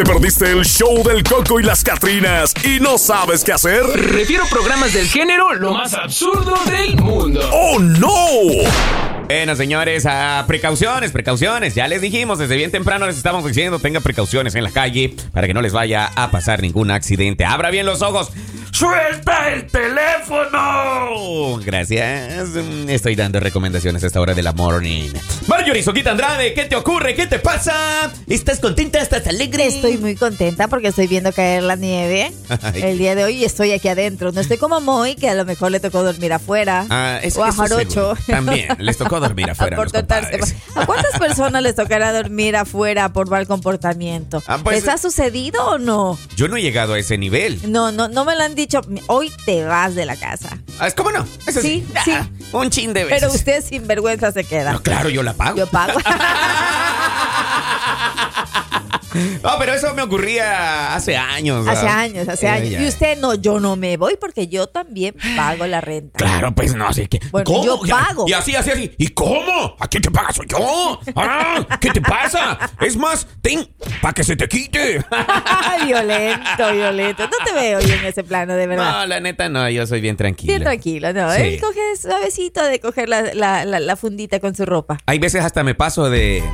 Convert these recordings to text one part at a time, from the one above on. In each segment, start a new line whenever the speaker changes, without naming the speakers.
¿Te perdiste el show del Coco y las Catrinas y no sabes qué hacer?
Refiero programas del género lo más absurdo del mundo.
¡Oh, no!
Bueno, señores, a precauciones, precauciones. Ya les dijimos, desde bien temprano les estamos diciendo, tenga precauciones en la calle para que no les vaya a pasar ningún accidente. Abra bien los ojos. ¡Suelta el teléfono! Gracias. Estoy dando recomendaciones a esta hora de la morning. Marjorie Soquita Andrade, ¿qué te ocurre? ¿Qué te pasa? ¿Estás contenta? ¿Estás alegre?
Estoy muy contenta porque estoy viendo caer la nieve
Ay.
el día de hoy y estoy aquí adentro. No estoy como Moy, que a lo mejor le tocó dormir afuera.
Ah, eso-
o a Jarocho.
También, les tocó dormir afuera. a.
¿A cuántas personas les tocará dormir afuera por mal comportamiento?
Ah, pues-
¿Les ha sucedido o no?
Yo no he llegado a ese nivel.
No, no, no me lo han dicho. Hoy te vas de la casa.
Ah, ¿Cómo no? Eso
Sí,
Ah,
sí.
Un chin de veces.
Pero usted sin vergüenza se queda.
No, claro, yo la pago.
Yo pago.
No, pero eso me ocurría hace años.
hace
¿verdad?
años, hace
Eh,
años.
ya.
Y usted no, yo no me voy porque yo también pago la renta.
Claro, pues no, así que.
Bueno, yo
Y-
pago.
Y así, así, así. ¿Y cómo? ¿A quién te pagas? ¿Soy yo? Ah, ¿Qué te pasa? Es más, ten, para que se te quite.
violento, violento. No te veo yo en ese plano, de verdad.
No, la neta no, yo soy bien tranquilo.
Bien tranquilo, ¿no?
Sí.
Él coge suavecito de coger la, la- la- la fundita con su ropa.
Hay veces hasta me paso de.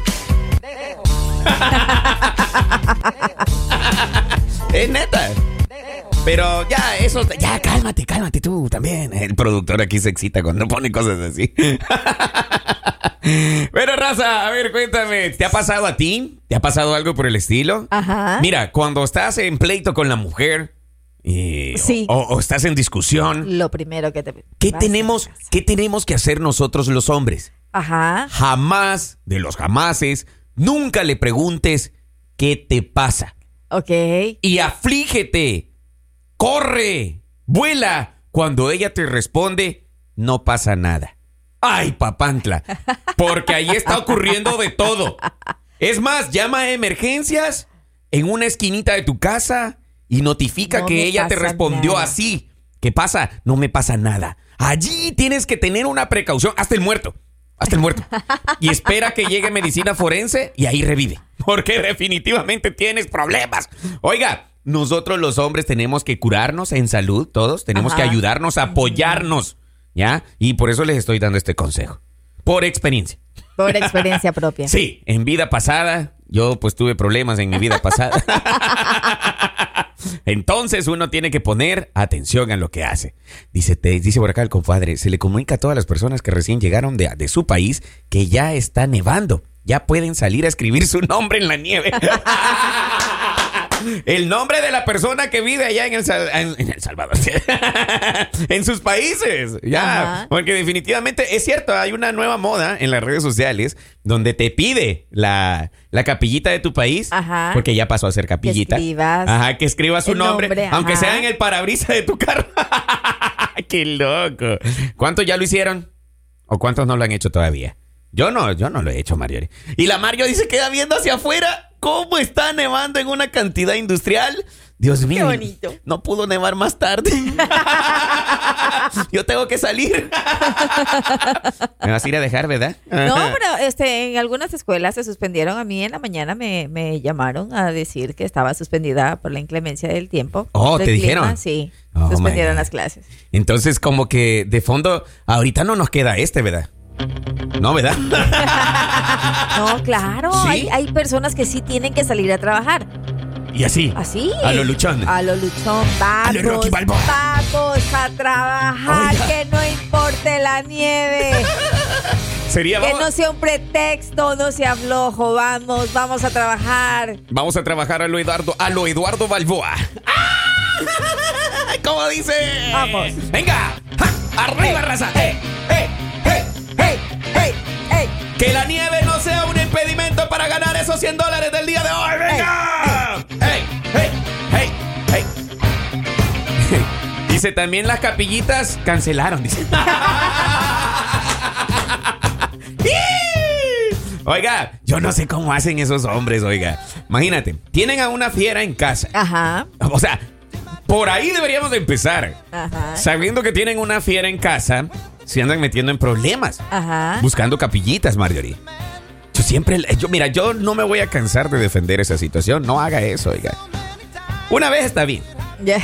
es neta. Pero ya, eso, ya, cálmate, cálmate tú también. El productor aquí se excita cuando pone cosas así. Pero Raza, a ver, cuéntame, ¿te ha pasado a ti? ¿Te ha pasado algo por el estilo?
Ajá.
Mira, cuando estás en pleito con la mujer eh,
Sí.
o, o estás en discusión,
Lo primero que te...
¿qué tenemos. ¿qué tenemos que hacer nosotros los hombres?
Ajá.
jamás de los jamases, nunca le preguntes qué te pasa.
Ok.
Y aflígete, corre, vuela. Cuando ella te responde, no pasa nada. Ay, papantla, porque ahí está ocurriendo de todo. Es más, llama a emergencias en una esquinita de tu casa y notifica
No
que ella te respondió
nada.
así. ¿Qué pasa? No me pasa nada. Allí tienes que tener una precaución. Hasta el muerto. Hasta el muerto. Y espera que llegue medicina forense y ahí revive. Porque definitivamente tienes problemas. Oiga, nosotros los hombres tenemos que curarnos en salud, todos. Tenemos que ayudarnos, apoyarnos. ¿Ya? Y por eso les estoy dando este consejo. Por experiencia.
Por experiencia propia.
Sí, en vida pasada, yo pues tuve problemas en mi vida pasada. Entonces uno tiene que poner atención a lo que hace. Dice, te, dice por acá el compadre, se le comunica a todas las personas que recién llegaron de, de su país que ya está nevando. Ya pueden salir a escribir su nombre en la nieve. El nombre de la persona que vive allá en El, Sal- en- en El Salvador. en sus países. Ya.
Ajá.
Porque definitivamente es cierto, hay una nueva moda en las redes sociales donde te pide la, la capillita de tu país.
Ajá.
Porque ya pasó a ser capillita.
escribas
Ajá, que escribas su nombre,
nombre,
aunque sea en el parabrisa de tu carro. ¡Qué loco! ¿Cuántos ya lo hicieron? ¿O cuántos no lo han hecho todavía? Yo no, yo no lo he hecho, Mario. Y la Mario dice queda viendo hacia afuera cómo está nevando en una cantidad industrial. Dios mío.
bonito.
No pudo nevar más tarde. Yo tengo que salir. Me vas a ir a dejar, ¿verdad?
No, pero este, en algunas escuelas se suspendieron. A mí en la mañana me, me llamaron a decir que estaba suspendida por la inclemencia del tiempo.
Oh,
del
¿te
clima.
dijeron?
Sí,
Oh,
suspendieron las clases.
Entonces, como que de fondo, ahorita no nos queda este, ¿verdad? No, ¿verdad?
No, claro.
¿Sí?
Hay, hay personas que sí tienen que salir a trabajar.
Y así.
Así.
A lo luchón.
A lo luchón. Vamos.
lo Rocky Balboa.
Vamos a trabajar.
Oiga.
Que no importe la nieve.
Sería
que
vamos,
no sea un pretexto, no sea flojo. Vamos, vamos a trabajar.
vamos a trabajar a lo Eduardo, a lo Eduardo Balboa. ¡Ah! ¿Cómo dice?
Vamos.
Venga. ¡Ja! Arriba, raza. ¡Eh! ¡Eh! ¡Eh! Que la nieve no sea un impedimento para ganar esos 100 dólares del día de hoy. ¡Venga! ¡Hey! ¡Hey! ¡Hey! ¡Hey! Dice también las capillitas cancelaron, dice. Oiga, yo no sé cómo hacen esos hombres, oiga. Imagínate, tienen a una fiera en casa.
Ajá.
O sea, por ahí deberíamos de empezar.
Ajá.
Sabiendo que tienen una fiera en casa, se andan metiendo en problemas.
Ajá.
Buscando capillitas, Marjorie. Yo siempre, yo, mira, yo no me voy a cansar de defender esa situación. No haga eso, oiga. Una vez está bien.
Ya.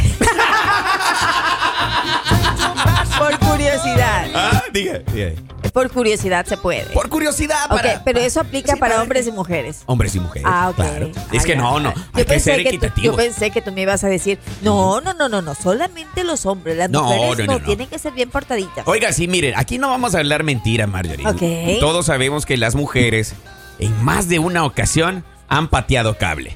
Por curiosidad.
Ah, diga, diga.
Por curiosidad se puede.
Por curiosidad, para.
pero eso aplica
Sí,
para
para-
hombres y mujeres.
Hombres y mujeres.
Ah, ok.
claro. Es que no, no.
Yo
Hay que ser
tú- yo
equitativo.
pensé que tú me ibas a decir, no, no, no, no, no, solamente los hombres, las
No,
mujeres
no,
no, tienen que ser bien portaditas.
Oiga, sí, miren, aquí no vamos a hablar mentira, Marjorie.
Ok.
Todos sabemos que las mujeres en más de una ocasión han pateado cable.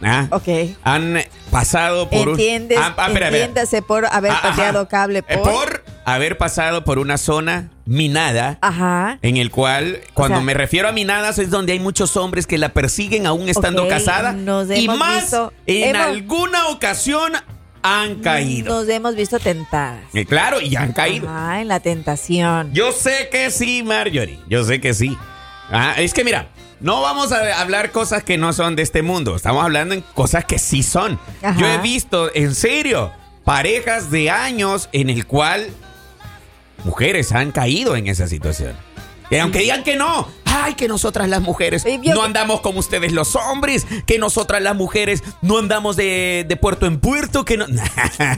¿Ah?
Ok.
Han pasado por
Entiendes,
un... Ah, ah, espera,
entiéndase por haber
Ah,
pateado cable
Eh,
por...
por haber pasado por una zona minada.
Ajá.
En el cual, cuando
sea-
me refiero a minadas, es donde hay muchos hombres que la persiguen aún estando
Ok,
casada.
nos
y más,
visto-
en
hemos-
alguna ocasión han caído.
Nos hemos visto tentadas.
Eh, claro, y han caído.
Ah, en la tentación.
Yo sé que sí, Marjorie. Yo sé que sí. Ah, es que mira, no vamos a hablar cosas que no son de este mundo. Estamos hablando en cosas que sí son.
Ajá.
Yo he visto, en serio, parejas de años en el cual mujeres han caído en esa situación. Y aunque digan que no, ay, que nosotras las mujeres no andamos como ustedes los hombres, que nosotras las mujeres no andamos de, de puerto en puerto, que no...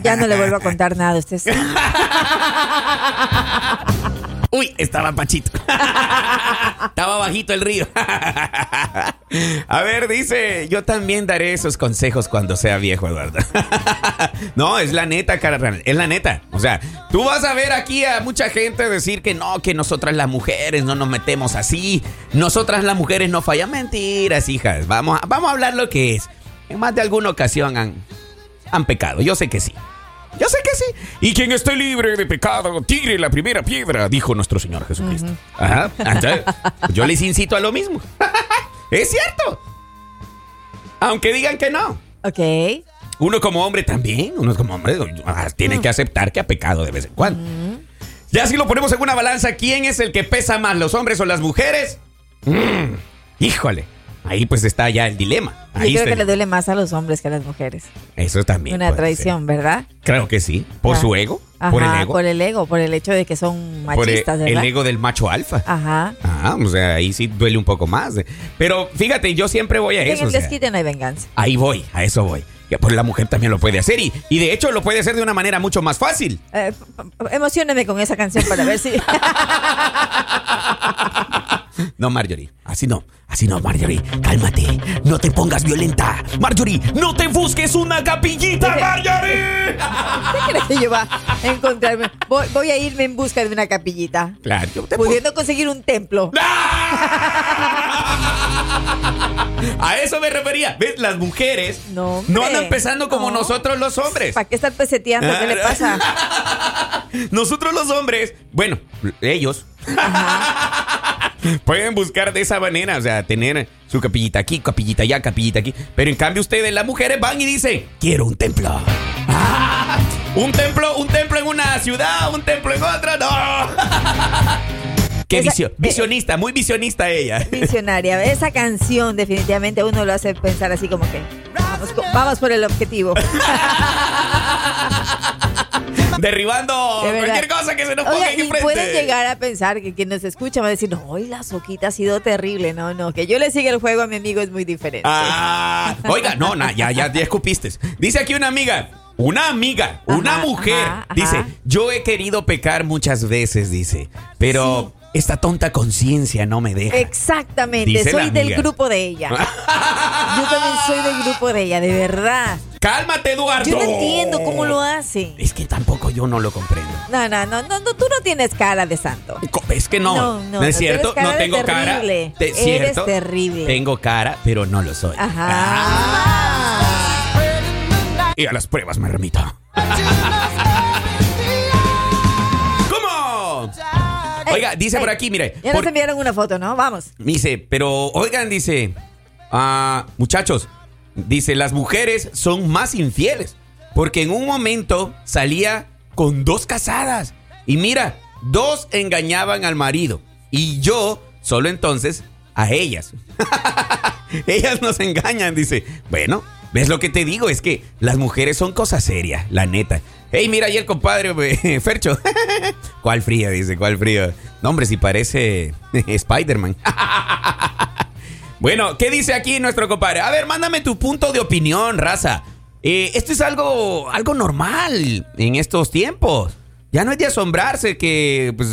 Ya no le vuelvo a contar nada. Usted.
Uy, estaba Pachito. estaba bajito el río. A ver, dice, yo también daré esos consejos cuando sea viejo, Eduardo. no, es la neta, carnal, es la neta. O sea, tú vas a ver aquí a mucha gente decir que no, que nosotras las mujeres no nos metemos así, nosotras las mujeres no fallan. Mentiras, hijas. Vamos, a- vamos a hablar lo que es. En más de alguna ocasión han, han pecado, yo sé que sí. Yo sé que sí. Y quien esté libre de pecado, tire la primera piedra, dijo nuestro Señor Jesucristo. Ajá. Yo les incito a lo mismo. es cierto. Aunque digan que no.
Ok.
Uno como hombre también, uno como hombre ah, tiene que aceptar que ha pecado de vez en cuando. Ya si lo ponemos en una balanza, ¿quién es el que pesa más, los hombres o las mujeres? Mm, híjole, ahí pues está ya el dilema.
Yo
Ahí
creo
está
que le
el-
duele más a los hombres que a las mujeres.
Eso también.
Una traición, ¿verdad?
Claro que sí. Por su ego,
Ajá,
por el ego.
Por el ego, por el hecho de que son
por el,
machistas,
el
¿verdad?
ego del macho alfa.
Ajá.
Ah, o sea, ahí sí duele un poco más. Pero fíjate, yo siempre voy a
En
eso.
el
o sea,
desquite no hay venganza.
ahí voy, a eso voy. Pues la mujer también lo puede hacer y, y de hecho lo puede hacer de una manera mucho más fácil.
Eh, emocióneme con esa canción para ver si.
No, Marjorie, así no, así no, Marjorie, cálmate, no te pongas violenta. Marjorie, no te busques una capillita, Marjorie.
¿Qué crees que yo va a encontrarme? Voy, voy a irme en busca de una capillita.
Claro, yo te
Pudiendo conseguir un templo.
A eso me refería. ¿Ves? Las mujeres
No,
no andan pensando como
No.
nosotros los hombres.
¿Para qué estar peseteando? ¿Qué le pasa?
Nosotros los hombres, bueno, ellos pueden buscar de esa manera, o sea, tener su capillita aquí, capillita allá, capillita aquí. Pero en cambio ustedes, las mujeres, van y dicen, quiero un templo. Ah, un templo, un templo en una ciudad, un templo en otra, no. Qué
Esa-
visio- visionista, muy visionista ella.
Visionaria. Esa canción definitivamente uno lo hace pensar así como que vamos por el objetivo.
Derribando
De
cualquier cosa que se nos ponga
Oiga,
aquí
y pueden llegar a pensar que quien nos escucha va a decir, no, hoy la soquita ha sido terrible. No, no, que yo le siga el juego a mi amigo es muy diferente.
Ah, oiga, no, na, ya, ya, ya escupiste. Dice aquí una amiga, una amiga, una mujer.
ajá, ajá.
Dice, yo he querido pecar muchas veces, dice, pero esta tonta conciencia no me deja.
Exactamente,
Dice
soy del grupo de ella. Yo también soy del grupo de ella, de verdad.
Cálmate, Eduardo.
Yo no entiendo cómo lo hace.
Es que tampoco yo no lo comprendo.
No, no, no, no, no, tú no tienes cara de santo.
Es que no,
No,
no,
no,
es
no,
cierto, no
de
tengo cara.
terrible.
Te-
Eres
cierto,
terrible.
Tengo cara, pero no lo soy.
Ajá.
Y a las pruebas me remito. Oiga, dice
Ey,
por aquí, mire.
Ya
por-
nos enviaron una foto, ¿no? Vamos.
Dice, pero oigan, dice, ah, muchachos, dice, las mujeres son más infieles. Porque en un momento salía con dos casadas. Y mira, dos engañaban al marido. Y yo, solo entonces, a ellas. ellas nos engañan, dice. Bueno, ¿Ves lo que te digo? Es que las mujeres son cosa seria, la neta. Hey, mira ahí el compadre, Fercho. ¿Cuál frío? Dice, ¿cuál frío? No, hombre, si parece Spider-Man. bueno, ¿qué dice aquí nuestro compadre? A ver, mándame tu punto de opinión, raza. Eh, esto es algo, algo normal en estos tiempos. Ya no es de asombrarse que pues,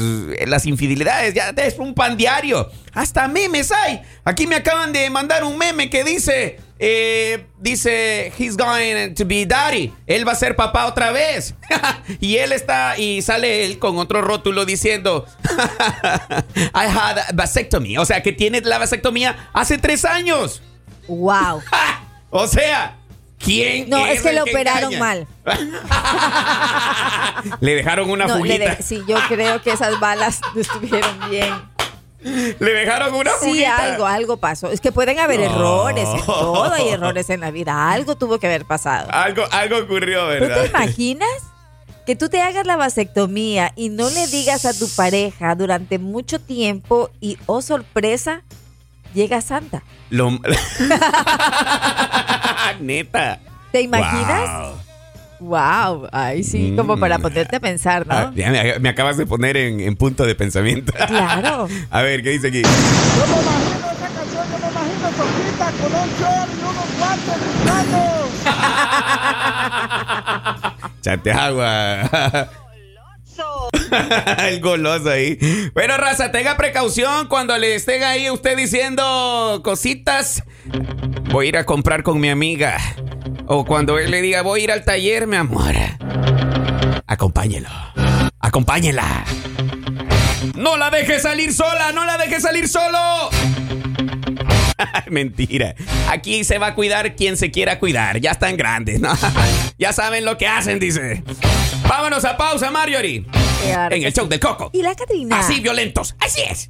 las infidelidades ya es un pan diario. Hasta memes hay. Aquí me acaban de mandar un meme que dice, eh, dice, he's going to be daddy. Él va a ser papá otra vez. y él está, y sale él con otro rótulo diciendo, I had a vasectomy. O sea, que tiene la vasectomía hace tres años.
Wow.
o sea, ¿Quién?
No, es, que lo operaron mal.
le dejaron una
no, sí, yo creo que esas balas no estuvieron bien.
Le dejaron una
sí, algo, algo pasó. Es que pueden haber errores en todo, hay errores en la vida. Algo tuvo que haber pasado.
Algo, algo ocurrió, ¿verdad?
te imaginas? Que tú te hagas la vasectomía y no le digas a tu pareja durante mucho tiempo y, oh sorpresa, llega Santa.
Lo... Neta.
¿Te imaginas? Wow. Ay, sí, como mm. para ponerte a pensar, ¿no? Ah,
me, acabas de poner en, punto de pensamiento.
Claro.
a ver, ¿qué dice aquí?
Yo me imagino esa canción, yo me imagino Sofita con un short y unos
guantes Chate agua. el goloso ahí. Bueno, raza, tenga precaución cuando le estén ahí usted diciendo cositas. Voy a ir a comprar con mi amiga. O cuando él le diga, voy a ir al taller, mi amor. Acompáñelo. Acompáñela. No la deje salir sola, no la deje salir solo. Mentira. Aquí se va a cuidar quien se quiera cuidar. Ya están grandes, ¿no? ya saben lo que hacen, dice. Vámonos a pausa, Marjorie. en el show del Coco.
¿Y la Catrina?
Así violentos. Así es.